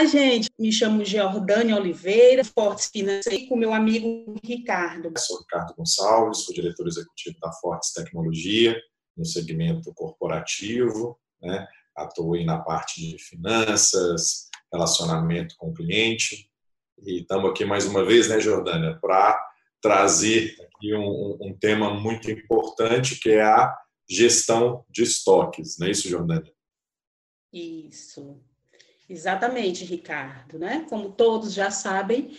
Olá, gente. Me chamo Geordânia Oliveira, Fortes Financeiro, com meu amigo Ricardo. Sou Ricardo Gonçalves, sou diretor executivo da Fortes Tecnologia, no segmento corporativo, né? Atuo na parte de finanças, relacionamento com o cliente. E estamos aqui mais uma vez, né, Jordânia, para trazer aqui um, um, tema muito importante, que é a gestão de estoques. Não é isso, Jordânia? Isso. Exatamente, Ricardo, né? Como todos já sabem,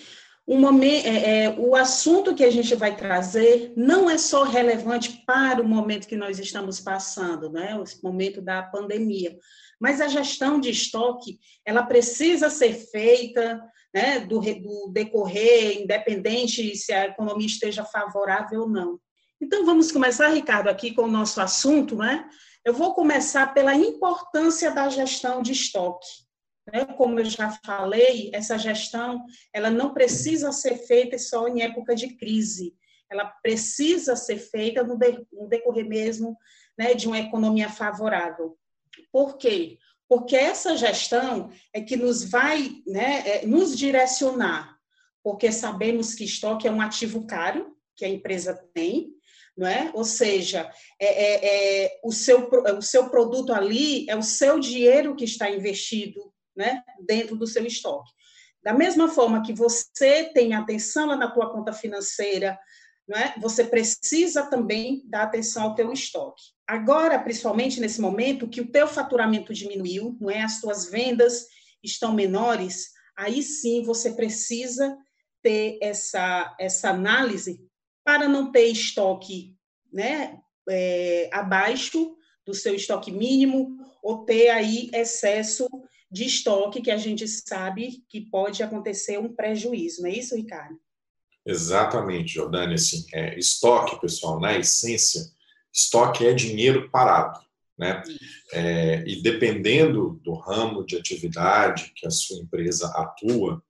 o, momento, é, é, o assunto que a gente vai trazer não é só relevante para o momento que nós estamos passando, né? O momento da pandemia, mas a gestão de estoque, ela precisa ser feita, né? Do, do decorrer, independente se a economia esteja favorável ou não. Então, vamos começar, Ricardo, aqui com o nosso assunto, né? Eu vou começar pela importância da gestão de estoque. Né? Como eu já falei, essa gestão ela não precisa ser feita só em época de crise, ela precisa ser feita no, de, no decorrer mesmo né, de uma economia favorável. Por quê? Porque essa gestão é que nos vai né, é, nos direcionar, porque sabemos que estoque é um ativo caro que a empresa tem, não é? Ou seja, é, é, é, o, seu, o seu produto ali é o seu dinheiro que está investido né, dentro do seu estoque. Da mesma forma que você tem atenção lá na tua conta financeira, não é? você precisa também dar atenção ao teu estoque. Agora, principalmente nesse momento, que o teu faturamento diminuiu, não é? as tuas vendas estão menores, aí sim você precisa ter essa, essa análise para não ter estoque né, é, abaixo do seu estoque mínimo ou ter aí excesso de estoque que a gente sabe que pode acontecer um prejuízo, não é isso, Ricardo? Exatamente, Jordânia. Assim, é, estoque, pessoal, na essência, estoque é dinheiro parado. Né? É, e dependendo do ramo de atividade que a sua empresa atua,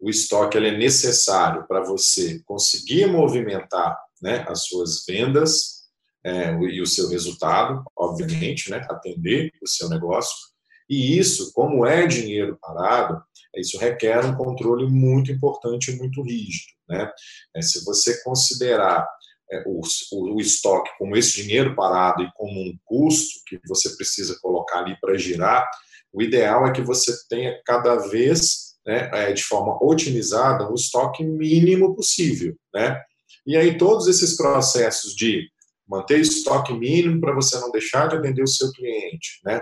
o estoque é necessário para você conseguir movimentar né, as suas vendas é, e o seu resultado, obviamente, né, atender o seu negócio, e isso, como é dinheiro parado, isso requer um controle muito importante e muito rígido. Né? É, se você considerar é, o, o, o, estoque como esse dinheiro parado e como um custo que você precisa colocar ali para girar, o ideal é que você tenha cada vez, né, é, de forma otimizada, um estoque mínimo possível. Né? E aí todos esses processos de manter estoque mínimo para você não deixar de atender o seu cliente, né?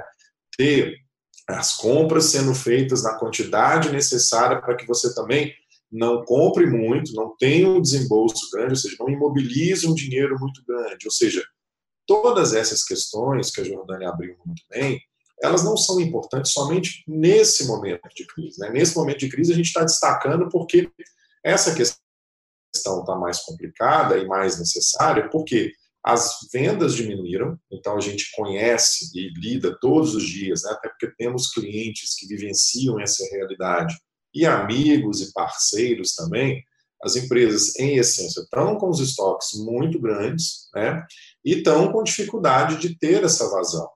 ter as compras sendo feitas na quantidade necessária para que você também não compre muito, não tenha um desembolso grande, ou seja, não imobilize um dinheiro muito grande. Ou seja, todas essas questões que a Jordânia abriu muito bem, elas não são importantes somente nesse momento de crise. Né? Nesse momento de crise, a gente está destacando porque essa questão está mais complicada e mais necessária, porque as vendas diminuíram, então a gente conhece e lida todos os dias, né, até porque temos clientes que vivenciam essa realidade e amigos e parceiros também. As empresas, em essência, estão com os estoques muito grandes né, e estão com dificuldade de ter essa vazão.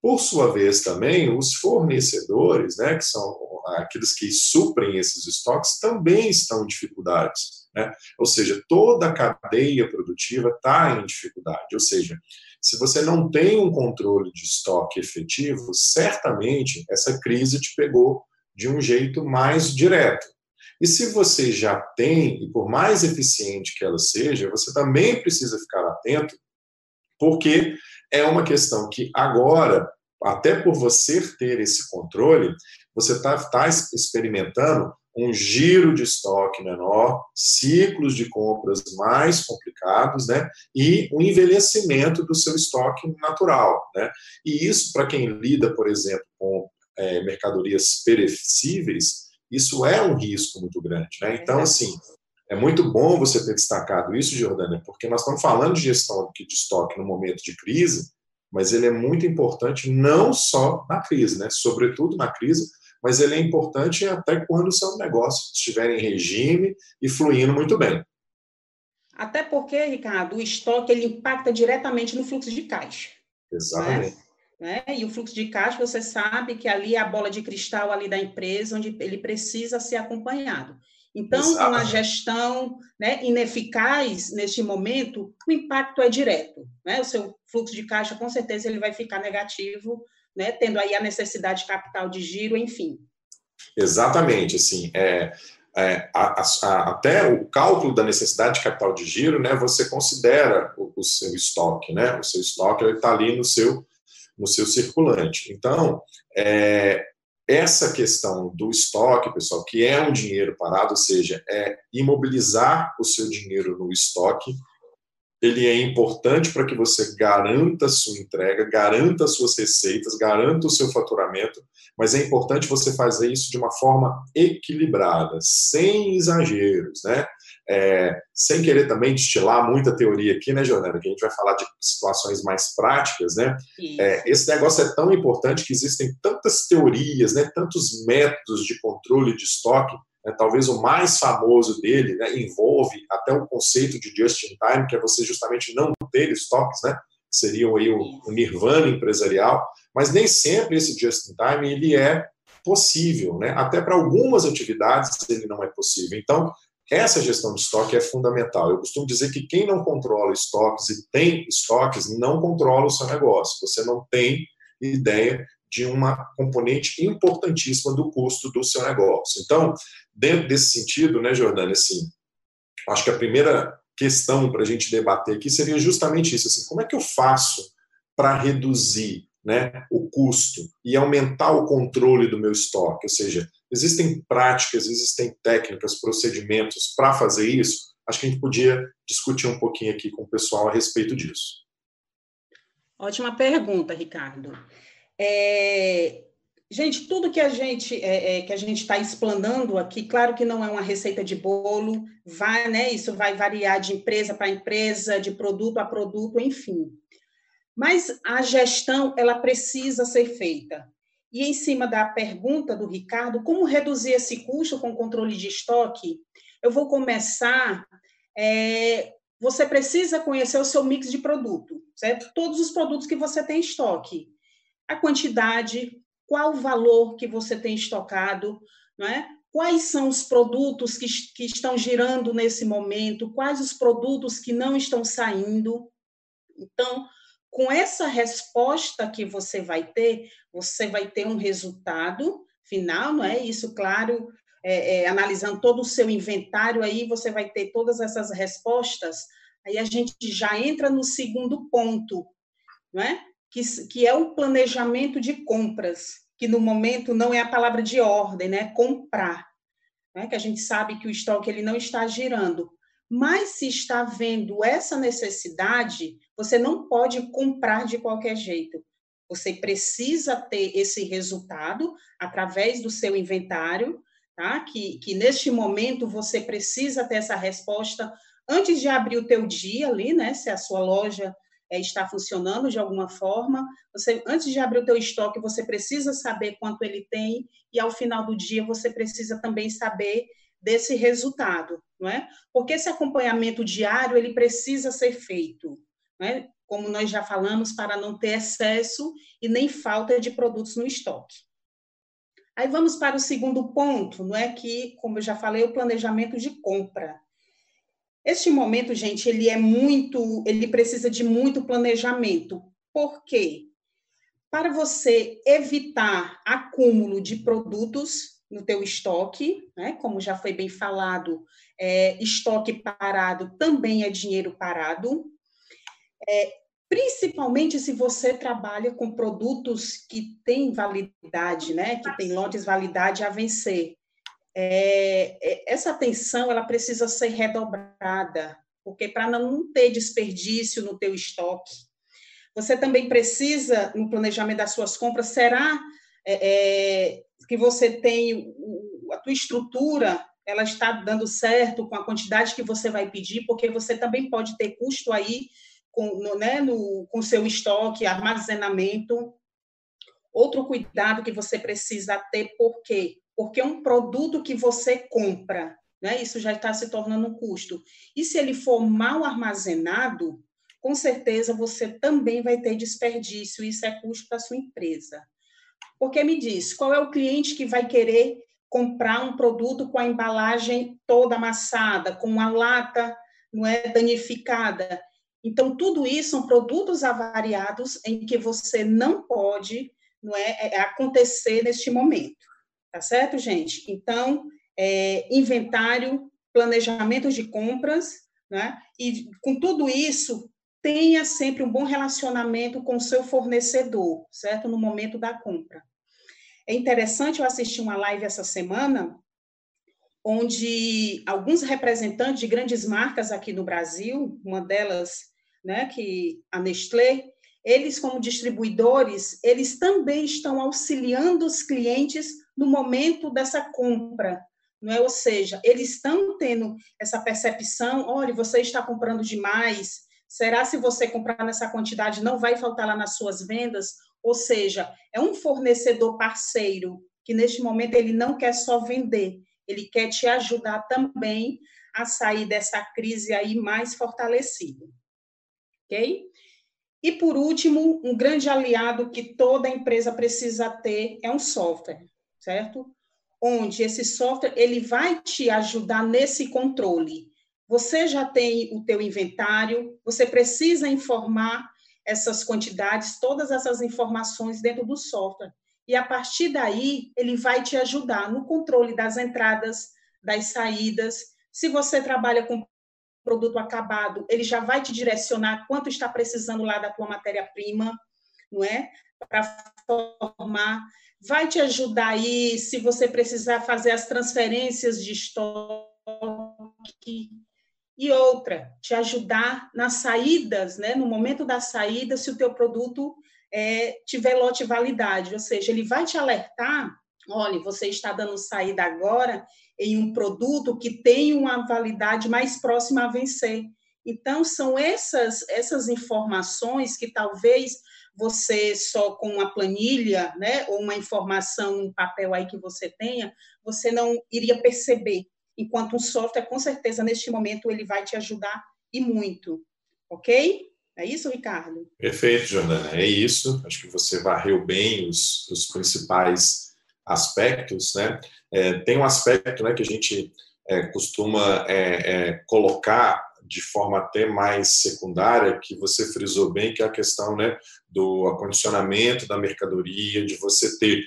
Por sua vez, também, os fornecedores, né, que são aqueles que suprem esses estoques, também estão em dificuldades. Né? Ou seja, toda a cadeia produtiva está em dificuldade. Ou seja, se você não tem um controle de estoque efetivo, certamente essa crise te pegou de um jeito mais direto. E se você já tem, e por mais eficiente que ela seja, você também precisa ficar atento, porque é uma questão que agora, até por você ter esse controle, você está tá experimentando um giro de estoque menor, ciclos de compras mais complicados, né, e um envelhecimento do seu estoque natural, né. E isso, para quem lida, por exemplo, com é, mercadorias perecíveis, isso é um risco muito grande, né. Então, assim, é muito bom você ter destacado isso, Jordânia, porque nós estamos falando de gestão de estoque no momento de crise, mas ele é muito importante não só na crise, né, sobretudo na crise, mas ele é importante até quando o seu negócio estiver em regime e fluindo muito bem. Até porque, Ricardo, o estoque ele impacta diretamente no fluxo de caixa. Exatamente. Né? Né? E o fluxo de caixa, você sabe que ali é a bola de cristal ali da empresa, onde ele precisa ser acompanhado. Então, uma gestão né, ineficaz neste momento, o impacto é direto. Né? O seu fluxo de caixa, com certeza, ele vai ficar negativo, né, tendo aí a necessidade de capital de giro, enfim. Exatamente, assim, é, é, a, a, até o cálculo da necessidade de capital de giro, né, você considera o, o seu estoque, né, o seu estoque está ali no seu no seu circulante. Então, é, essa questão do estoque, pessoal, que é um dinheiro parado, ou seja, é imobilizar o seu dinheiro no estoque, ele é importante para que você garanta a sua entrega, garanta as suas receitas, garanta o seu faturamento, mas é importante você fazer isso de uma forma equilibrada, sem exageros, né? É, sem querer também destilar muita teoria aqui, né, Jordana, que a gente vai falar de situações mais práticas, né? É, esse negócio é tão importante que existem tantas teorias, né, tantos métodos de controle de estoque, né, talvez o mais famoso dele né, envolve até o conceito de just-in-time, que é você justamente não ter estoques, né, que seriam aí o, o nirvana empresarial, mas nem sempre esse just-in-time ele é possível, né? Até para algumas atividades ele não é possível. Então, essa gestão de estoque é fundamental. Eu costumo dizer que quem não controla estoques e tem estoques não controla o seu negócio. Você não tem ideia de uma componente importantíssima do custo do seu negócio. Então, dentro desse sentido, né, Jordânia, assim, acho que a primeira questão para a gente debater aqui seria justamente isso, assim, como é que eu faço para reduzir né, o custo e aumentar o controle do meu estoque? Ou seja, Existem práticas, existem técnicas, procedimentos para fazer isso? Acho que a gente podia discutir um pouquinho aqui com o pessoal a respeito disso. Ótima pergunta, Ricardo. É, gente, tudo que a gente é, é, que a gente está explanando aqui, claro que não é uma receita de bolo, vai, né? Isso vai variar de empresa para empresa, de produto a produto, enfim. Mas a gestão ela precisa ser feita. E em cima da pergunta do Ricardo, como reduzir esse custo com controle de estoque? Eu vou começar. É, você precisa conhecer o seu mix de produto, certo? Todos os produtos que você tem em estoque. A quantidade, qual o valor que você tem estocado, não é? Quais são os produtos que, que estão girando nesse momento? Quais os produtos que não estão saindo? Então, com essa resposta que você vai ter, você vai ter um resultado final, não é? Isso, claro, é, é, analisando todo o seu inventário, aí você vai ter todas essas respostas. Aí a gente já entra no segundo ponto, não é? Que, que é o planejamento de compras, que no momento não é a palavra de ordem, né? Comprar. Né? Que a gente sabe que o estoque ele não está girando. Mas se está vendo essa necessidade, você não pode comprar de qualquer jeito. Você precisa ter esse resultado através do seu inventário, tá? Que, que neste momento você precisa ter essa resposta antes de abrir o teu dia ali, né? Se a sua loja é, está funcionando de alguma forma, você antes de abrir o teu estoque, você precisa saber quanto ele tem e ao final do dia você precisa também saber desse resultado, não é? Porque esse acompanhamento diário ele precisa ser feito, é? Como nós já falamos, para não ter excesso e nem falta de produtos no estoque. Aí vamos para o segundo ponto, não é que, como eu já falei, o planejamento de compra. Este momento, gente, ele é muito, ele precisa de muito planejamento. Por quê? Para você evitar acúmulo de produtos, no teu estoque, né? como já foi bem falado, é, estoque parado também é dinheiro parado, é, principalmente se você trabalha com produtos que têm validade, né? que têm lotes validade a vencer. É, é essa atenção ela precisa ser redobrada, porque para não ter desperdício no teu estoque, você também precisa, no planejamento das suas compras, será é, é que você tem a tua estrutura, ela está dando certo com a quantidade que você vai pedir, porque você também pode ter custo aí com, no, né, no, com seu estoque, armazenamento. Outro cuidado que você precisa ter, por quê? Porque é um produto que você compra, né? Isso já está se tornando um custo. E se ele for mal armazenado, com certeza você também vai ter desperdício, isso é custo para sua empresa. Porque me diz, qual é o cliente que vai querer comprar um produto com a embalagem toda amassada, com a lata não é danificada? Então tudo isso são produtos avariados em que você não pode, não é, é acontecer neste momento, tá certo, gente? Então é, inventário, planejamento de compras, né? E com tudo isso tenha sempre um bom relacionamento com o seu fornecedor, certo? No momento da compra. É interessante, eu assisti uma live essa semana, onde alguns representantes de grandes marcas aqui no Brasil, uma delas, né, que a Nestlé, eles como distribuidores, eles também estão auxiliando os clientes no momento dessa compra, não é? Ou seja, eles estão tendo essa percepção, olha, você está comprando demais, será se você comprar nessa quantidade não vai faltar lá nas suas vendas? Ou seja, é um fornecedor parceiro que neste momento ele não quer só vender, ele quer te ajudar também a sair dessa crise aí mais fortalecido. OK? E por último, um grande aliado que toda empresa precisa ter é um software, certo? Onde esse software ele vai te ajudar nesse controle. Você já tem o teu inventário, você precisa informar essas quantidades, todas essas informações dentro do software. E a partir daí, ele vai te ajudar no controle das entradas, das saídas. Se você trabalha com produto acabado, ele já vai te direcionar quanto está precisando lá da tua matéria-prima, não é? Para formar. Vai te ajudar aí se você precisar fazer as transferências de estoque e outra, te ajudar nas saídas, né? no momento da saída, se o teu produto é, tiver lote validade, ou seja, ele vai te alertar, olha, você está dando saída agora em um produto que tem uma validade mais próxima a vencer. Então, são essas, essas informações que talvez você só com uma planilha, né, ou uma informação em papel aí que você tenha, você não iria perceber enquanto um software, com certeza, neste momento, ele vai te ajudar e muito. Ok? É isso, Ricardo? Perfeito, Jordana. É isso. Acho que você varreu bem os, os principais aspectos. Né? É, tem um aspecto né, que a gente é, costuma é, é, colocar de forma até mais secundária, que você frisou bem, que é a questão né, do acondicionamento da mercadoria, de você ter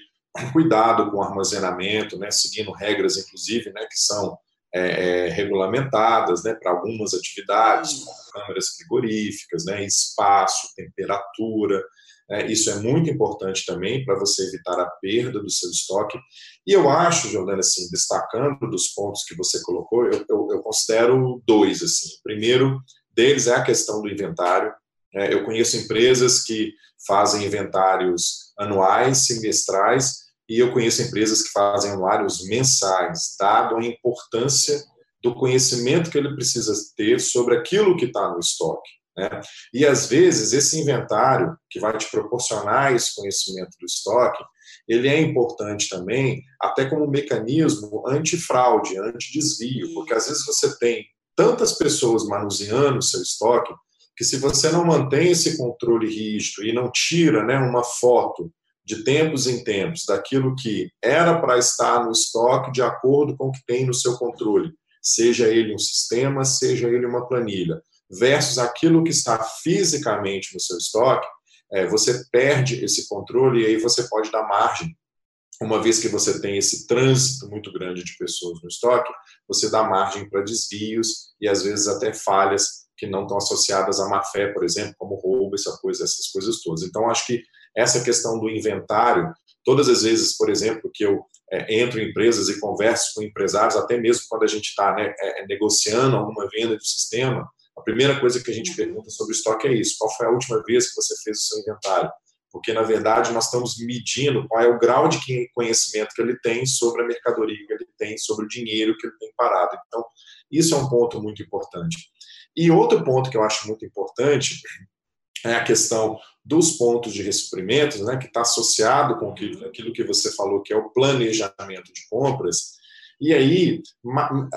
cuidado com o armazenamento, né, seguindo regras, inclusive, né, que são é, é, regulamentadas né, para algumas atividades, como câmeras frigoríficas, né, espaço, temperatura. Né, isso é muito importante também para você evitar a perda do seu estoque. E eu acho, Jordana, assim, destacando dos pontos que você colocou, eu, eu, eu considero dois. Assim. O primeiro deles é a questão do inventário. É, eu conheço empresas que fazem inventários anuais, semestrais, e eu conheço empresas que fazem anuários mensais, dado a importância do conhecimento que ele precisa ter sobre aquilo que está no estoque. Né? E às vezes esse inventário que vai te proporcionar esse conhecimento do estoque, ele é importante também até como mecanismo antifraude, antidesvio, porque às vezes você tem tantas pessoas manuseando o seu estoque que se você não mantém esse controle rígido e não tira né, uma foto de tempos em tempos daquilo que era para estar no estoque de acordo com o que tem no seu controle, seja ele um sistema, seja ele uma planilha, versus aquilo que está fisicamente no seu estoque, é, você perde esse controle e aí você pode dar margem. Uma vez que você tem esse trânsito muito grande de pessoas no estoque, você dá margem para desvios e às vezes até falhas que não estão associadas à má fé, por exemplo, como roubo, essa coisa, essas coisas todas. Então, acho que essa questão do inventário, todas as vezes, por exemplo, que eu é, entro em empresas e converso com empresários, até mesmo quando a gente está né, é, negociando alguma venda de sistema, a primeira coisa que a gente pergunta sobre o estoque é isso: qual foi a última vez que você fez o seu inventário? Porque, na verdade, nós estamos medindo qual é o grau de conhecimento que ele tem sobre a mercadoria que ele tem, sobre o dinheiro que ele tem parado. Então, isso é um ponto muito importante. E outro ponto que eu acho muito importante é a questão dos pontos de ressuprimentos, né, que está associado com aquilo que você falou, que é o planejamento de compras. E aí,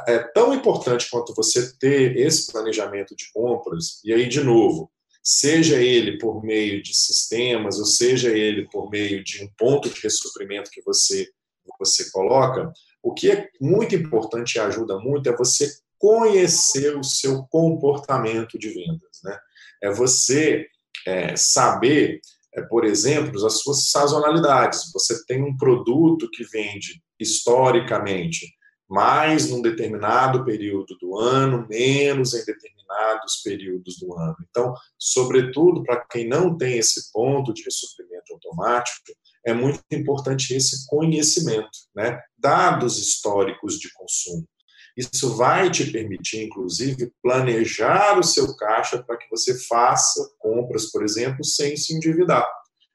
é tão importante quanto você ter esse planejamento de compras, e aí, de novo, seja ele por meio de sistemas, ou seja ele por meio de um ponto de ressuprimento que você, você coloca, o que é muito importante e ajuda muito é você conhecer o seu comportamento de vendas. Né? É você é, saber, é, por exemplo, as suas sazonalidades. Você tem um produto que vende historicamente mais num determinado período do ano, menos em determinados períodos do ano. Então, sobretudo para quem não tem esse ponto de ressuprimento automático, é muito importante esse conhecimento, né? dados históricos de consumo. Isso vai te permitir, inclusive, planejar o seu caixa para que você faça compras, por exemplo, sem se endividar,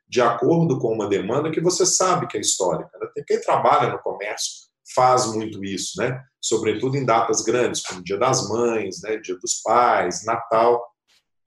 de acordo com uma demanda que você sabe que é histórica. Né? Quem trabalha no comércio faz muito isso, né? Sobretudo em datas grandes, como Dia das Mães, né? Dia dos Pais, Natal.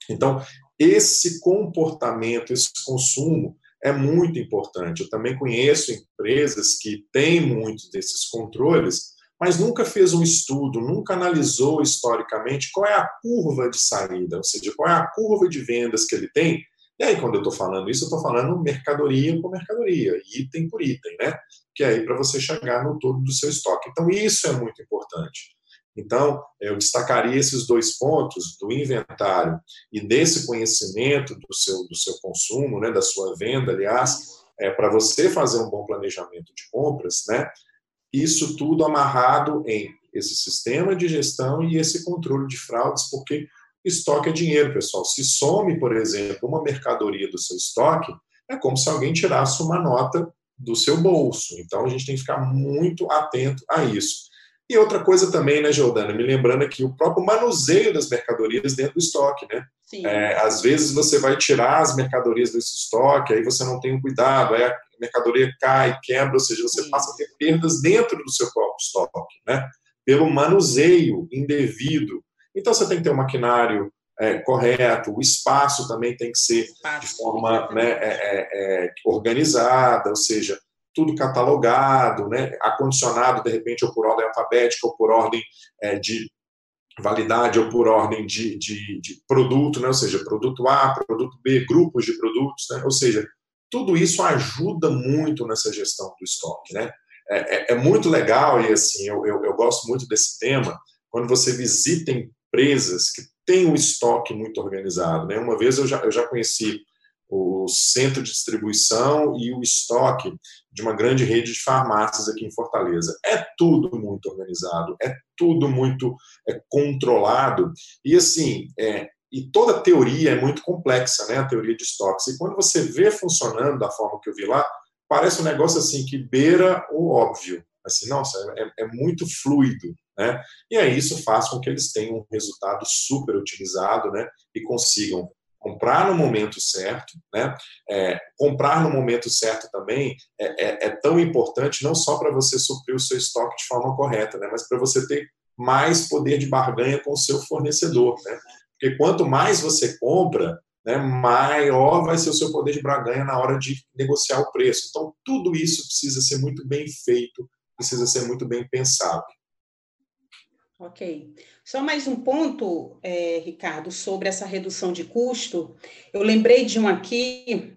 Então, esse comportamento, esse consumo é muito importante. Eu também conheço empresas que têm muitos desses controles, mas nunca fez um estudo, nunca analisou historicamente qual é a curva de saída, ou seja, qual é a curva de vendas que ele tem. E aí, quando eu estou falando isso, eu estou falando mercadoria por mercadoria, item por item, né? que é aí para você chegar no todo do seu estoque. Então, isso é muito importante. Então, eu destacaria esses dois pontos do inventário e desse conhecimento do seu, do seu consumo, né, da sua venda, aliás, é, para você fazer um bom planejamento de compras, né, isso tudo amarrado em esse sistema de gestão e esse controle de fraudes, porque estoque é dinheiro, pessoal. Se some, por exemplo, uma mercadoria do seu estoque, é como se alguém tirasse uma nota do seu bolso. Então a gente tem que ficar muito atento a isso. E outra coisa também, né, Jordana, me lembrando aqui, o próprio manuseio das mercadorias dentro do estoque, né? É, às vezes você vai tirar as mercadorias desse estoque, aí você não tem um cuidado, aí a mercadoria cai, quebra, ou seja, você Sim. passa a ter perdas dentro do seu próprio estoque, né? Pelo manuseio indevido. Então você tem que ter um maquinário é, correto, o espaço também tem que ser de forma né, é, é, é, organizada, ou seja, tudo catalogado, né, acondicionado, de repente, ou por ordem alfabética, ou por ordem é, de validade, ou por ordem de, de, de, produto, né, ou seja, produto A, produto B, grupos de produtos, né, ou seja, tudo isso ajuda muito nessa gestão do estoque. Né? É, é, é muito legal, e assim, eu, eu, eu gosto muito desse tema, quando você visita empresas que tem um estoque muito organizado. Né? Uma vez eu já, eu já conheci o centro de distribuição e o estoque de uma grande rede de farmácias aqui em Fortaleza. É tudo muito organizado, é tudo muito é, controlado. E assim, é, e toda teoria é muito complexa, né? A teoria de estoques. E quando você vê funcionando da forma que eu vi lá, parece um negócio assim que beira o óbvio. Assim, nossa, é, é muito fluido. Né? E aí isso faz com que eles tenham um resultado super otimizado né? e consigam comprar no momento certo. Né? É, comprar no momento certo também é, é, é tão importante não só para você suprir o seu estoque de forma correta, né? mas para você ter mais poder de barganha com o seu fornecedor. Né? Porque quanto mais você compra, né, maior vai ser o seu poder de barganha na hora de negociar o preço. Então, tudo isso precisa ser muito bem feito, precisa ser muito bem pensado. Ok. Só mais um ponto, é, Ricardo, sobre essa redução de custo. Eu lembrei de um aqui.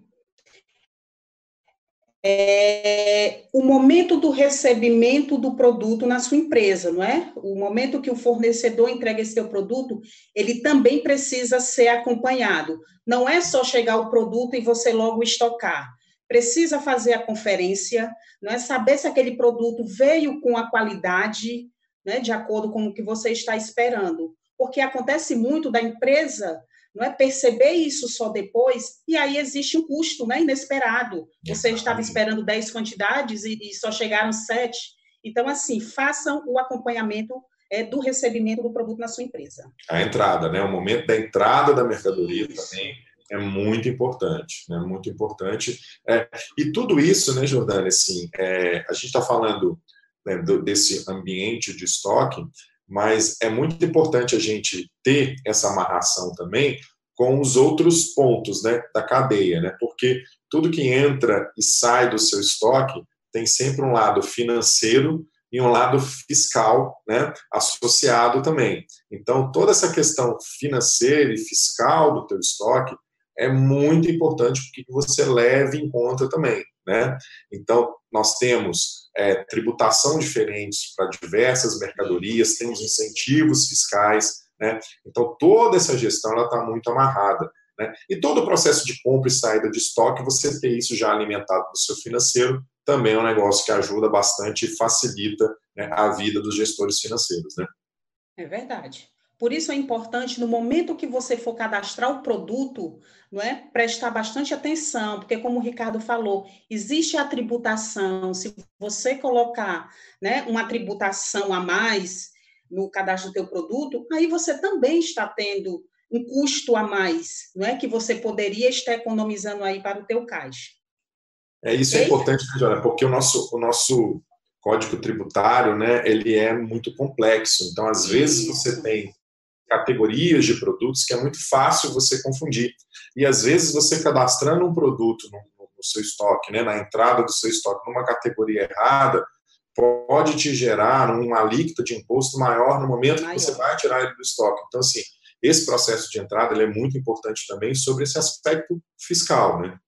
É, o momento do recebimento do produto na sua empresa, não é? O momento que o fornecedor entrega esse seu produto, ele também precisa ser acompanhado. Não é só chegar o produto e você logo estocar. Precisa fazer a conferência, não é saber se aquele produto veio com a qualidade né, de acordo com o que você está esperando. Porque acontece muito da empresa não é perceber isso só depois, e aí existe um custo né, inesperado. Você estava esperando 10 quantidades e, e só chegaram 7. Então, assim, façam o acompanhamento é, do recebimento do produto na sua empresa. A entrada, né? O momento da entrada da mercadoria isso. também é muito importante, né? Muito importante. É, e tudo isso, né, Jordana, assim, é, a gente está falando né, desse ambiente de estoque, mas é muito importante a gente ter essa amarração também com os outros pontos né, da cadeia, né, porque tudo que entra e sai do seu estoque tem sempre um lado financeiro e um lado fiscal né, associado também. Então, toda essa questão financeira e fiscal do teu estoque é muito importante que você leve em conta também. Né? Então, nós temos é, tributação diferentes para diversas mercadorias, temos incentivos fiscais, né? então toda essa gestão está muito amarrada. Né? E todo o processo de compra e saída de estoque, você ter isso já alimentado no seu financeiro, também é um negócio que ajuda bastante e facilita né, a vida dos gestores financeiros. Né? É verdade. Por isso é importante, no momento que você for cadastrar o produto, não é, prestar bastante atenção, porque como o Ricardo falou, existe a tributação. Se você colocar né, uma tributação a mais no cadastro do teu produto, aí você também está tendo um custo a mais, não é, que você poderia estar economizando aí para o teu caixa. É isso okay? é importante, Jana, porque o nosso o nosso código tributário, né, ele é muito complexo. Então, às vezes você tem categorias de produtos que é muito fácil você confundir. E às vezes você cadastrando um produto no, no seu estoque, né, na entrada do seu estoque, numa categoria errada, pode te gerar uma alíquota de imposto maior no momento que você vai tirar ele do estoque. Então, assim, esse processo de entrada ele é muito importante também sobre esse aspecto fiscal, né?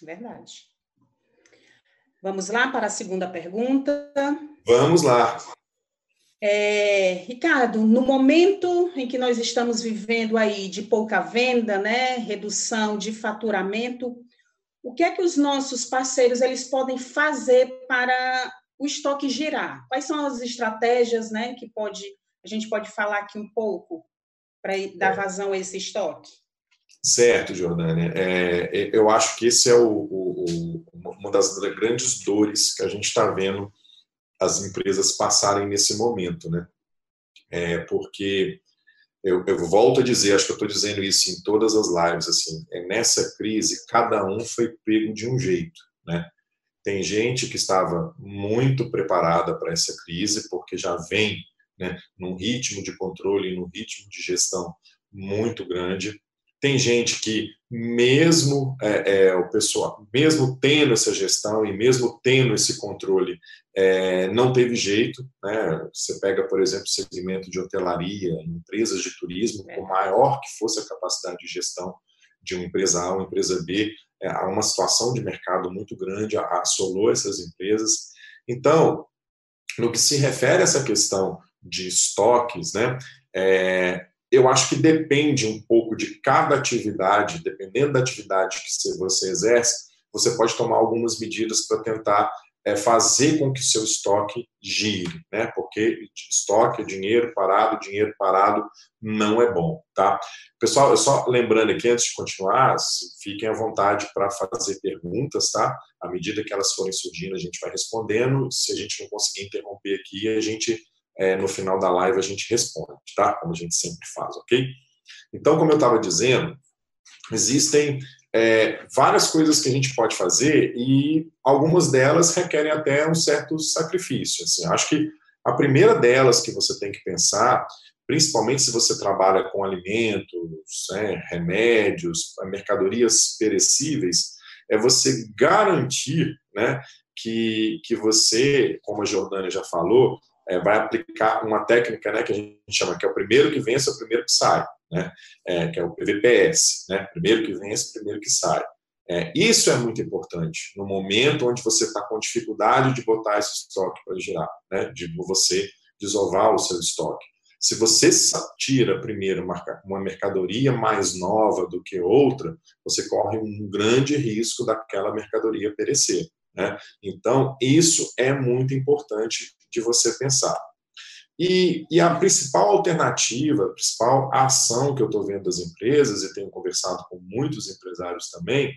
Verdade. Vamos lá para a segunda pergunta. Vamos lá. É, Ricardo, no momento em que nós estamos vivendo aí de pouca venda, né, redução de faturamento, o que é que os nossos parceiros eles podem fazer para o estoque girar? Quais são as estratégias, né, que pode a gente pode falar aqui um pouco para dar vazão a esse estoque? Certo, Jordânia. É, é eu acho que esse é o, o, o, uma das grandes dores que a gente está vendo as empresas passarem nesse momento, né? É, porque eu, eu, volto a dizer, acho que eu estou dizendo isso em todas as lives, assim, é nessa crise cada um foi pego de um jeito, né? Tem gente que estava muito preparada para essa crise porque já vem, né, num ritmo de controle, num ritmo de gestão muito grande. Tem gente que, mesmo é, é, o pessoal, mesmo tendo essa gestão e mesmo tendo esse controle, é, não teve jeito. Né? Você pega, por exemplo, o segmento de hotelaria, empresas de turismo, por maior que fosse a capacidade de gestão de uma empresa A uma empresa B, é, há uma situação de mercado muito grande, assolou essas empresas. Então, no que se refere a essa questão de estoques, né, é, eu acho que depende um pouco de cada atividade, dependendo da atividade que você exerce, você pode tomar algumas medidas para tentar é, fazer com que seu estoque gire, né? Porque estoque é dinheiro parado, dinheiro parado não é bom, tá? Pessoal, eu só lembrando aqui antes de continuar, fiquem à vontade para fazer perguntas, tá? À medida que elas forem surgindo, a gente vai respondendo. Se a gente não conseguir interromper aqui, a gente é, no final da live a gente responde, tá? Como a gente sempre faz, ok? Então, como eu estava dizendo, existem é, várias coisas que a gente pode fazer e algumas delas requerem até um certo sacrifício. Assim, acho que a primeira delas que você tem que pensar, principalmente se você trabalha com alimentos, né, remédios, mercadorias perecíveis, é você garantir né, que, que você, como a Jordânia já falou, é, vai aplicar uma técnica né, que a gente chama que é o primeiro que vence, é o primeiro que sai, né, é, que é o PVPS, né, primeiro que vence, primeiro que sai. É, isso é muito importante no momento onde você está com dificuldade de botar esse estoque para girar, né, de você desovar o seu estoque. Se você tira primeiro uma mercadoria mais nova do que outra, você corre um grande risco daquela mercadoria perecer. Né? Então, isso é muito importante de você pensar. E, e a principal alternativa, a principal ação que eu estou vendo das empresas, e tenho conversado com muitos empresários também,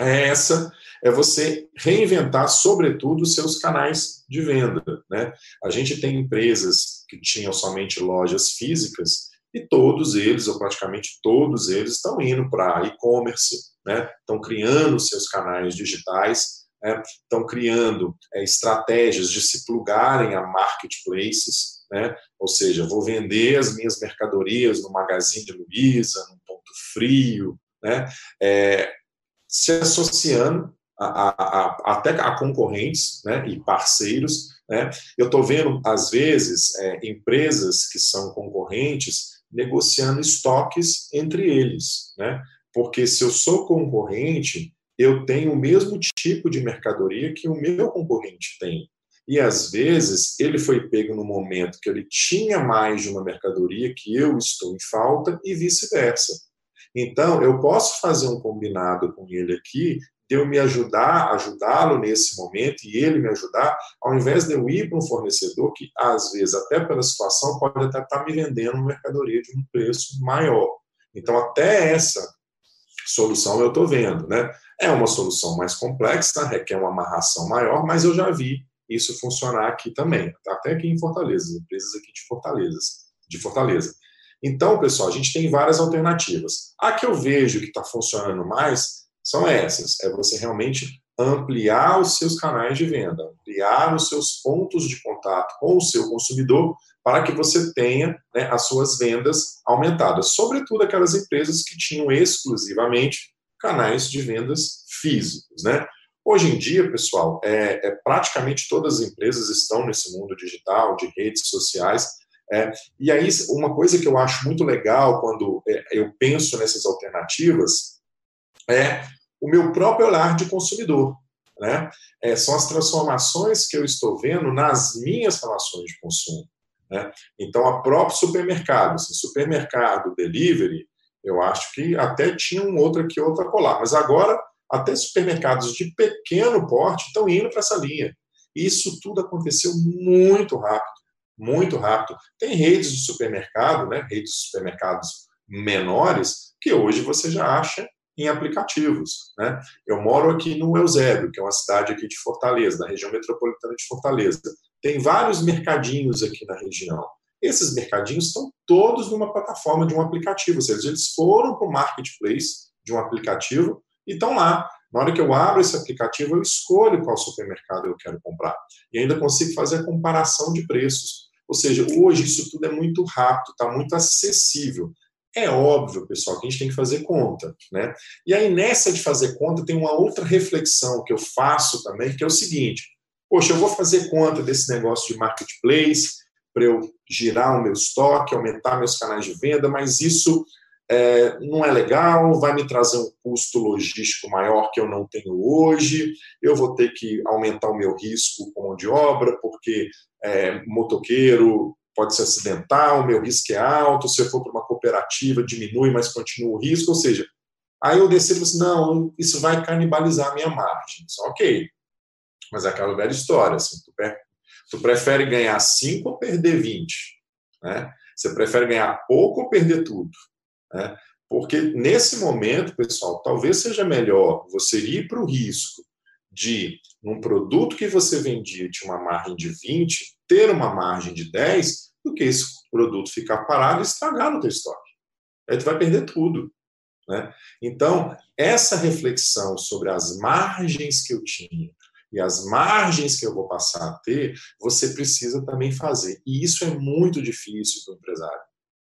é essa, é você reinventar, sobretudo, os seus canais de venda. Né? A gente tem empresas que tinham somente lojas físicas e todos eles, ou praticamente todos eles, estão indo para e-commerce, né? estão criando seus canais digitais né, estão criando é, estratégias de se plugarem a marketplaces, né, ou seja, vou vender as minhas mercadorias no Magazine de Luiza, no Ponto Frio, né, é, se associando a, a, a, até a concorrentes né, e parceiros. Né, eu estou vendo, às vezes, é, empresas que são concorrentes negociando estoques entre eles. Né? Porque se eu sou concorrente, eu tenho o mesmo tipo de mercadoria que o meu concorrente tem. E às vezes ele foi pego no momento que ele tinha mais de uma mercadoria que eu estou em falta e vice-versa. Então, eu posso fazer um combinado com ele aqui, de eu me ajudar, ajudá-lo nesse momento e ele me ajudar, ao invés de eu ir para um fornecedor que, às vezes, até pela situação, pode até estar me vendendo uma mercadoria de um preço maior. Então, até essa solução eu estou vendo, né? É uma solução mais complexa, requer uma amarração maior, mas eu já vi isso funcionar aqui também, até aqui em Fortaleza, empresas aqui de Fortaleza, de Fortaleza. Então, pessoal, a gente tem várias alternativas. A que eu vejo que está funcionando mais são essas: é você realmente ampliar os seus canais de venda, ampliar os seus pontos de contato com o seu consumidor para que você tenha né, as suas vendas aumentadas, sobretudo aquelas empresas que tinham exclusivamente canais de vendas físicos, né? Hoje em dia, pessoal, é, é, praticamente todas as empresas estão nesse mundo digital, de redes sociais. É, e aí, uma coisa que eu acho muito legal quando é, eu penso nessas alternativas é o meu próprio olhar de consumidor. Né? É, são as transformações que eu estou vendo nas minhas relações de consumo. Né? Então, a próprio supermercado, assim, supermercado, delivery, eu acho que até tinha um outro aqui, outro colar, mas agora até supermercados de pequeno porte estão indo para essa linha. Isso tudo aconteceu muito rápido, muito rápido. Tem redes de supermercado, né, redes de supermercados menores, que hoje você já acha em aplicativos. Né? Eu moro aqui no Eusébio, que é uma cidade aqui de Fortaleza, da região metropolitana de Fortaleza. Tem vários mercadinhos aqui na região. Esses mercadinhos estão todos numa plataforma de um aplicativo, ou seja, eles foram para o marketplace de um aplicativo e estão lá. Na hora que eu abro esse aplicativo, eu escolho qual supermercado eu quero comprar. E ainda consigo fazer a comparação de preços. Ou seja, hoje isso tudo é muito rápido, está muito acessível. É óbvio, pessoal, que a gente tem que fazer conta. Né? E aí, nessa de fazer conta, tem uma outra reflexão que eu faço também, que é o seguinte: poxa, eu vou fazer conta desse negócio de marketplace para eu girar o meu estoque, aumentar meus canais de venda, mas isso é, não é legal, vai me trazer um custo logístico maior que eu não tenho hoje, eu vou ter que aumentar o meu risco com mão de obra, porque é, motoqueiro pode se acidentar, o meu risco é alto, se eu for para uma cooperativa diminui, mas continua o risco, ou seja, aí eu decido assim, não, isso vai canibalizar a minha margem, isso, ok, mas é aquela velha história, assim, tu, tu prefere ganhar 5 ou perder 20, né? Você prefere ganhar pouco ou perder tudo? Né? Porque nesse momento, pessoal, talvez seja melhor você ir para o risco de, num produto que você vendia tinha uma margem de 20, ter uma margem de 10, do que esse produto ficar parado e estragar no teu estoque. Aí tu vai perder tudo. Né? Então, essa reflexão sobre as margens que eu tinha e as margens que eu vou passar a ter, você precisa também fazer. E isso é muito difícil para o empresário.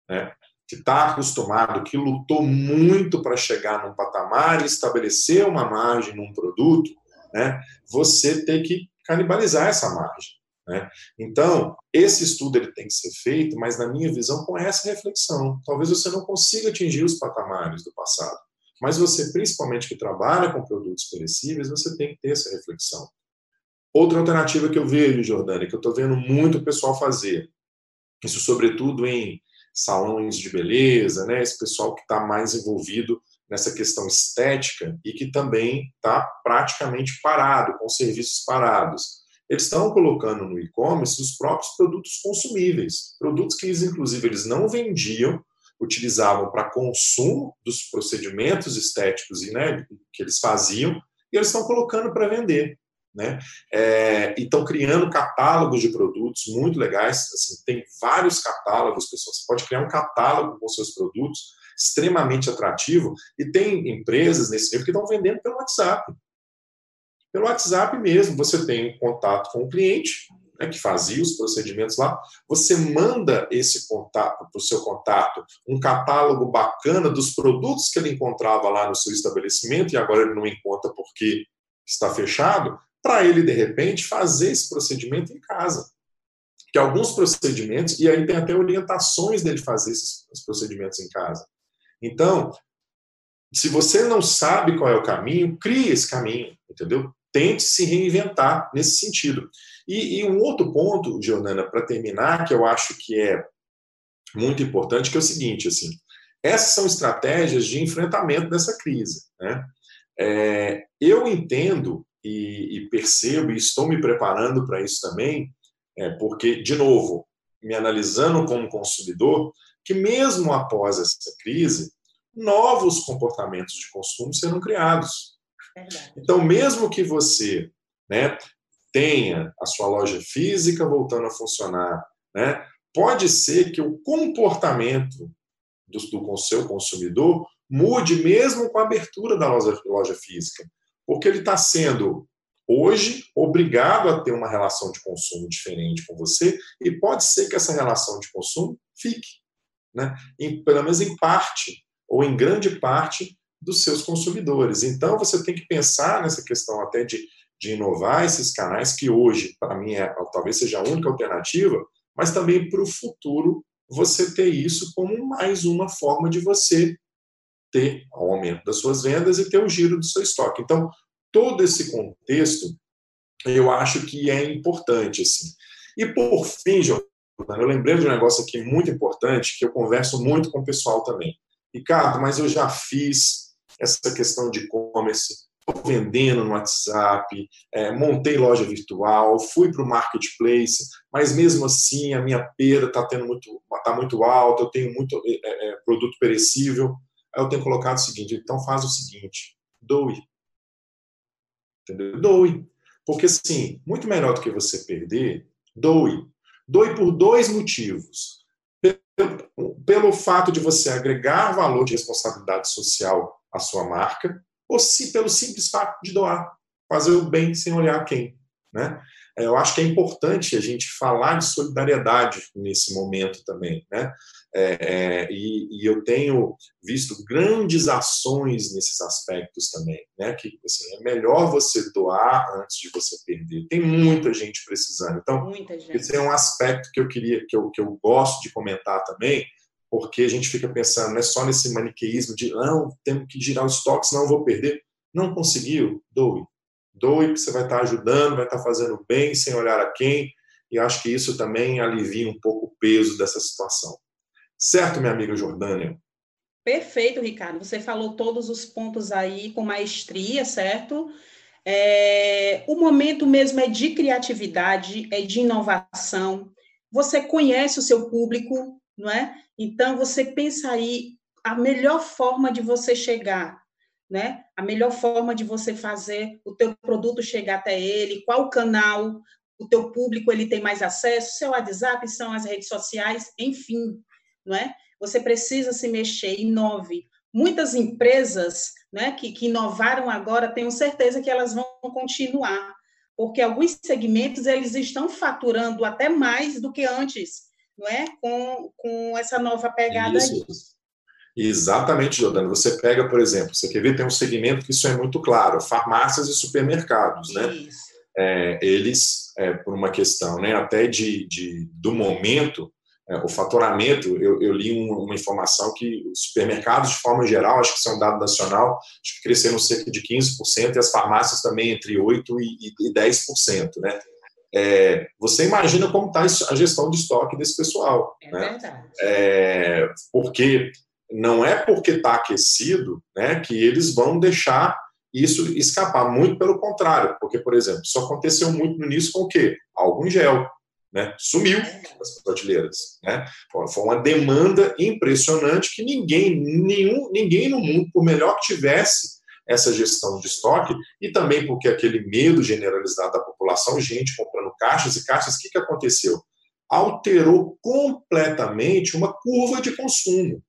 Né? que está acostumado, que lutou muito para chegar num patamar e estabelecer uma margem num produto, né, você tem que canibalizar essa margem. Né? Então, esse estudo ele tem que ser feito, mas na minha visão, com essa reflexão. Talvez você não consiga atingir os patamares do passado, mas você, principalmente que trabalha com produtos perecíveis, você tem que ter essa reflexão. Outra alternativa que eu vejo, Jordânia, que eu estou vendo muito o pessoal fazer, isso sobretudo em salões de beleza, né? Esse pessoal que está mais envolvido nessa questão estética e que também está praticamente parado, com serviços parados. Eles estão colocando no e-commerce os próprios produtos consumíveis, produtos que eles, inclusive, eles não vendiam, utilizavam para consumo dos procedimentos estéticos e, né, que eles faziam, e eles estão colocando para vender. Né? É, e estão criando catálogos de produtos muito legais. Assim, tem vários catálogos, pessoal. Você pode criar um catálogo com seus produtos extremamente atrativo. E tem empresas nesse nível que estão vendendo pelo WhatsApp. Pelo WhatsApp mesmo, você tem contato com o cliente, né, que fazia os procedimentos lá, você manda esse contato para o seu contato, um catálogo bacana dos produtos que ele encontrava lá no seu estabelecimento, e agora ele não encontra porque está fechado, para ele, de repente, fazer esse procedimento em casa. Que alguns procedimentos, e aí tem até orientações dele fazer esses procedimentos em casa. Então, se você não sabe qual é o caminho, crie esse caminho, entendeu? Tente se reinventar nesse sentido. E, e um outro ponto, Jonana, para terminar, que eu acho que é muito importante, que é o seguinte, assim, essas são estratégias de enfrentamento dessa crise. Né? É, eu entendo e, e, percebo e estou me preparando para isso também, é, porque, de novo, me analisando como consumidor, que mesmo após essa crise, novos comportamentos de consumo serão criados. Então, mesmo que você né, tenha a sua loja física voltando a funcionar, né, pode ser que o comportamento do, do seu consumidor mude mesmo com a abertura da loja, loja física, porque ele está sendo hoje obrigado a ter uma relação de consumo diferente com você e pode ser que essa relação de consumo fique, né? Em, pelo menos em parte ou em grande parte dos seus consumidores. Então você tem que pensar nessa questão até de, de inovar esses canais que hoje para mim é talvez seja a única alternativa, mas também para o futuro você ter isso como mais uma forma de você ter o aumento das suas vendas e ter o giro do seu estoque. Então, todo esse contexto, eu acho que é importante. Assim. E, por fim, Giovana, eu lembrei de um negócio aqui muito importante que eu converso muito com o pessoal também. Ricardo, mas eu já fiz essa questão de e-commerce, vendendo no WhatsApp, é, montei loja virtual, fui para o marketplace, mas mesmo assim a minha perda está tendo muito, tá muito alta, eu tenho muito é, é, é, produto perecível. Aí eu tenho colocado o seguinte: então faz o seguinte, doe. Entendeu? Doe. Porque, assim, muito melhor do que você perder, doe. Doe por dois motivos. Pelo, pelo fato de você agregar valor de responsabilidade social à sua marca, ou se pelo simples fato de doar, fazer o bem sem olhar quem. Né? É, eu acho que é importante a gente falar de solidariedade nesse momento também. Né? É, é, e, e, eu tenho visto grandes ações nesses aspectos também. Né? Que assim, é melhor você doar antes de você perder. Tem muita gente precisando. Então, gente. esse é um aspecto que eu queria, que eu, que eu gosto de comentar também, porque a gente fica pensando, não é só nesse maniqueísmo de não, temos que girar os estoques, não vou perder. Não conseguiu? Doe. Doe, que você vai estar ajudando, vai estar fazendo bem, sem olhar a quem, e acho que isso também alivia um pouco o peso dessa situação. Certo, minha amiga Jordânia? Perfeito, Ricardo. Você falou todos os pontos aí com maestria, certo? É, o momento mesmo é de criatividade, é de inovação. Você conhece o seu público, não é? Então, você pensa aí a melhor forma de você chegar, né? A melhor forma de você fazer o teu produto chegar até ele, qual canal o teu público ele tem mais acesso, seu WhatsApp, são as redes sociais, enfim, não é? Você precisa se mexer, inove. Muitas empresas né, que, que inovaram agora, tenho certeza que elas vão continuar, porque alguns segmentos eles estão faturando até mais do que antes, não é? Com, com essa nova pegada isso. aí. Exatamente, Jordana. Você pega, por exemplo, você quer ver, tem um segmento que isso é muito claro, farmácias e supermercados, né? É, eles, é, por uma questão né, até de, de do momento, é, o faturamento, eu, eu li uma, uma, informação que os supermercados, de forma geral, acho que são é um dado nacional, acho que cresceram cerca de 15%, e as farmácias também entre 8% e, e 10%, né? É, você imagina como está a gestão de estoque desse pessoal. É né? verdade. É, porque não é porque está aquecido né, que eles vão deixar isso escapar. Muito pelo contrário, porque, por exemplo, isso aconteceu muito no início com o quê? Algum gel. Né? Sumiu das prateleiras. Né? Foi uma demanda impressionante que ninguém, nenhum, ninguém no mundo, por melhor que tivesse essa gestão de estoque, e também porque aquele medo generalizado da população, gente comprando caixas e caixas, o que, que aconteceu? Alterou completamente uma curva de consumo,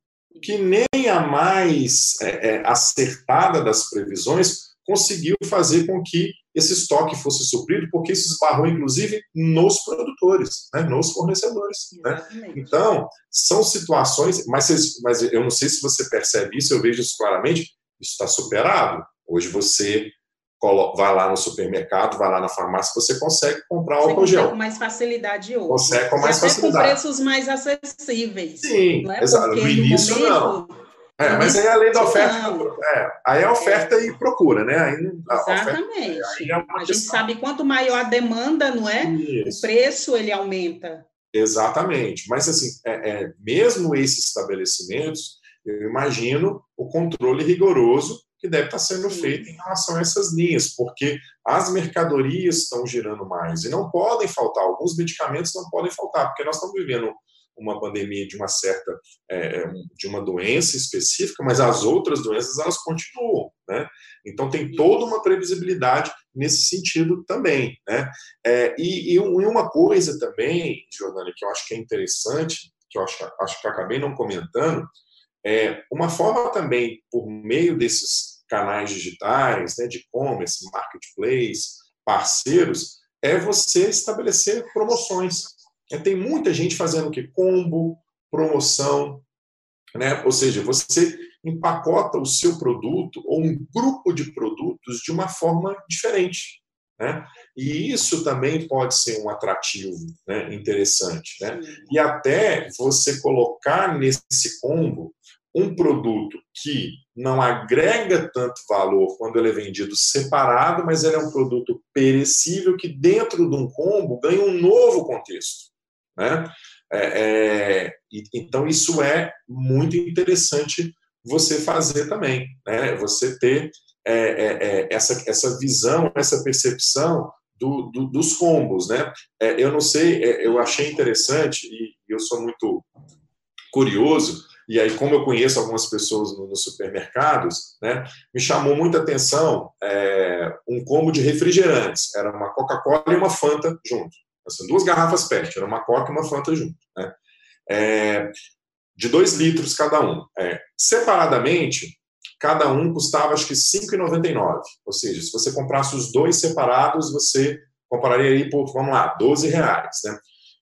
que nem a mais é, é, acertada das previsões conseguiu fazer com que esse estoque fosse suprido, porque isso esbarrou, inclusive, nos produtores, né, nos fornecedores. Né? Então, são situações, mas, mas eu não sei se você percebe isso, eu vejo isso claramente, isso está superado. Hoje você vai lá no supermercado, vai lá na farmácia, você consegue comprar você álcool gel. com mais facilidade hoje. Consegue com mais e facilidade. com preços mais acessíveis. Sim, é? exato. No início, no momento, não. É, mas aí é a lei da oferta. É, aí é oferta é. e procura, né? Aí, Exatamente. Oferta, aí é a gente sabe quanto maior a demanda, não é? Isso. O preço ele aumenta. Exatamente. Mas assim, é, é, mesmo esses estabelecimentos, eu imagino o controle rigoroso que deve estar sendo feito em relação a essas linhas, porque as mercadorias estão girando mais e não podem faltar, alguns medicamentos não podem faltar, porque nós estamos vivendo uma pandemia de uma certa é, é, de uma doença específica, mas as outras doenças elas continuam, né? Então tem toda uma previsibilidade nesse sentido também, né? É, e, e, uma coisa também, Jordânia, que eu acho que é interessante, que eu acho, acho que eu acabei não comentando, é uma forma também por meio desses canais digitais, né, de e-commerce, marketplace, parceiros, é você estabelecer promoções. É, tem muita gente fazendo que? Combo, promoção, né? Ou seja, você empacota o seu produto ou um grupo de produtos de uma forma diferente. Né? E isso também pode ser um atrativo né? interessante. Né? E até você colocar nesse combo um produto que não agrega tanto valor quando ele é vendido separado, mas ele é um produto perecível que dentro de um combo ganha um novo contexto. Né? É, é, então, isso é muito interessante você fazer também, né? você ter é, é, é essa, essa visão, essa percepção do, do, dos combos. Né? É, eu não sei, eu achei interessante, e eu sou muito curioso, e aí, como eu conheço algumas pessoas nos no supermercados, né, me chamou muita atenção um combo de refrigerantes. Era uma Coca-Cola e uma Fanta junto. Duas garrafas PET, era uma Coca e uma Fanta junto. Né? É, de dois litros cada um. É, separadamente, cada um custava acho que R$ 5,99. Ou seja, se você comprasse os dois separados, você compraria aí por, vamos lá, 12 reais. Né?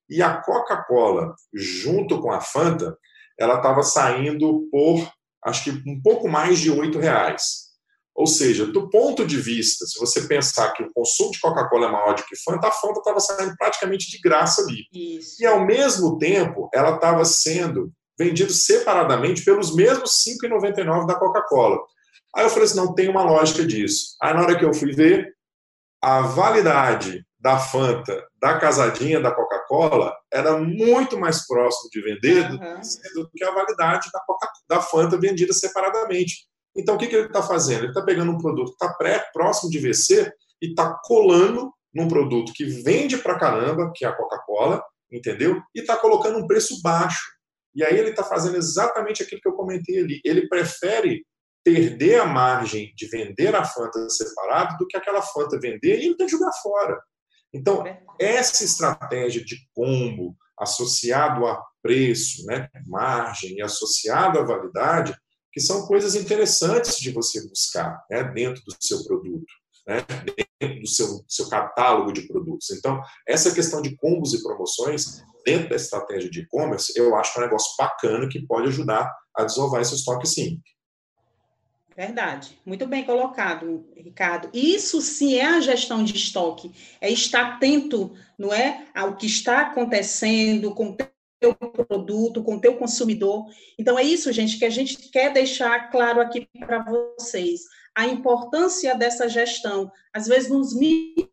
E a Coca-Cola, junto com a Fanta, ela estava saindo por acho que um pouco mais de R$ reais. Ou seja, do ponto de vista, se você pensar que o consumo de Coca-Cola é maior do que Fanta, a Fanta estava saindo praticamente de graça ali. Isso. E, ao mesmo tempo, ela estava sendo vendida separadamente pelos mesmos R$ 5,99 da Coca-Cola. Aí eu falei assim, não tem uma lógica disso. Aí, na hora que eu fui ver, a validade da Fanta, da casadinha da Coca-Cola, era muito mais próximo de vender uhum. do que a validade da, Coca da Fanta vendida separadamente. Então, o que, que ele está fazendo? Ele está pegando um produto que está próximo de vencer e está colando num produto que vende para caramba, que é a Coca-Cola, entendeu? E está colocando um preço baixo. E aí ele está fazendo exatamente aquilo que eu comentei ali. Ele prefere perder a margem de vender a Fanta separado do que aquela Fanta vender e ele tem que jogar fora. Então, essa estratégia de combo associado a preço, né, margem e associado à validade, que são coisas interessantes de você buscar né, dentro do seu produto, né, dentro do seu, seu catálogo de produtos. Então, essa questão de combos e promoções dentro da estratégia de e-commerce, eu acho que é um negócio bacana que pode ajudar a desovar esse estoque sim. Verdade, muito bem colocado, Ricardo. Isso sim é a gestão de estoque, é estar atento, não é, ao que está acontecendo com teu produto, com o teu consumidor. Então, é isso, gente, que a gente quer deixar claro aqui para vocês. A importância dessa gestão, às vezes nos mínimos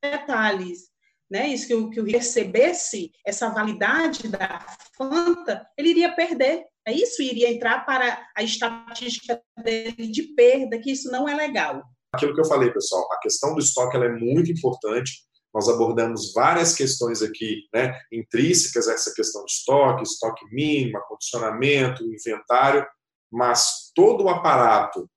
detalhes, né? Isso que o, que o recebesse essa validade da Fanta, ele iria perder. É isso iria entrar para a estatística dele de perda, que isso não é legal. Aquilo que eu falei, pessoal, a questão do estoque ela é muito importante nós abordamos várias questões aqui, né, intrínsecas essa questão de estoque, estoque mínimo, condicionamento, inventário, mas todo o aparato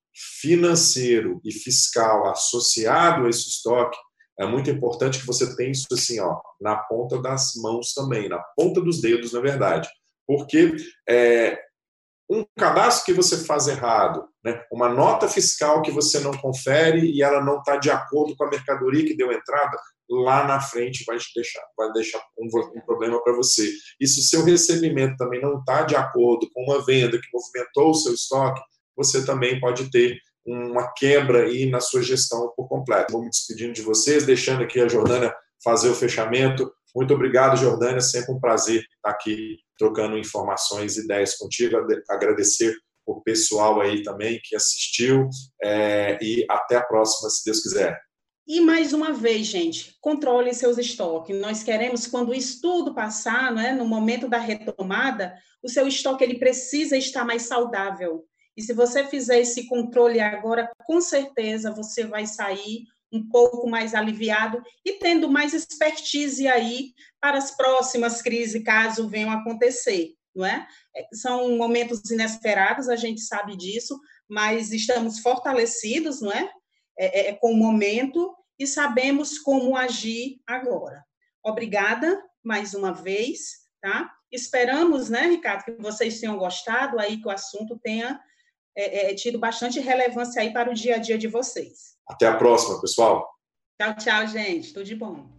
financeiro e fiscal associado a esse estoque, é muito importante que você tenha isso assim, ó, na ponta das mãos também, na ponta dos dedos, na verdade. Porque é, um cadastro que você faz errado, né? uma nota fiscal que você não confere e ela não está de acordo com a mercadoria que deu entrada, lá na frente vai te deixar, vai deixar um, um problema para você. E se o seu recebimento também não está de acordo com uma venda que movimentou o seu estoque, você também pode ter uma quebra aí na sua gestão por completo. Vou me despedindo de vocês, deixando aqui a Jordânia fazer o fechamento. Muito obrigado, Jordânia. Sempre um prazer estar aqui trocando informações, ideias contigo. Agradecer o pessoal aí também que assistiu é, e até a próxima, se Deus quiser. E mais uma vez, gente, controle seus estoques. Nós queremos, quando isso tudo passar, né, no momento da retomada, o seu estoque ele precisa estar mais saudável. E se você fizer esse controle agora, com certeza você vai sair um pouco mais aliviado e tendo mais expertise aí para as próximas crises, caso venham acontecer, não é? é são momentos inesperados, a gente sabe disso, mas estamos fortalecidos, não é? É, é, é, com o momento e sabemos como agir agora. Obrigada mais uma vez, tá? Esperamos, né, Ricardo, que vocês tenham gostado aí, que o assunto tenha é, é, tido bastante relevância aí para o dia a dia de vocês. Até a próxima, pessoal. Tchau, tchau, gente. Tudo de bom.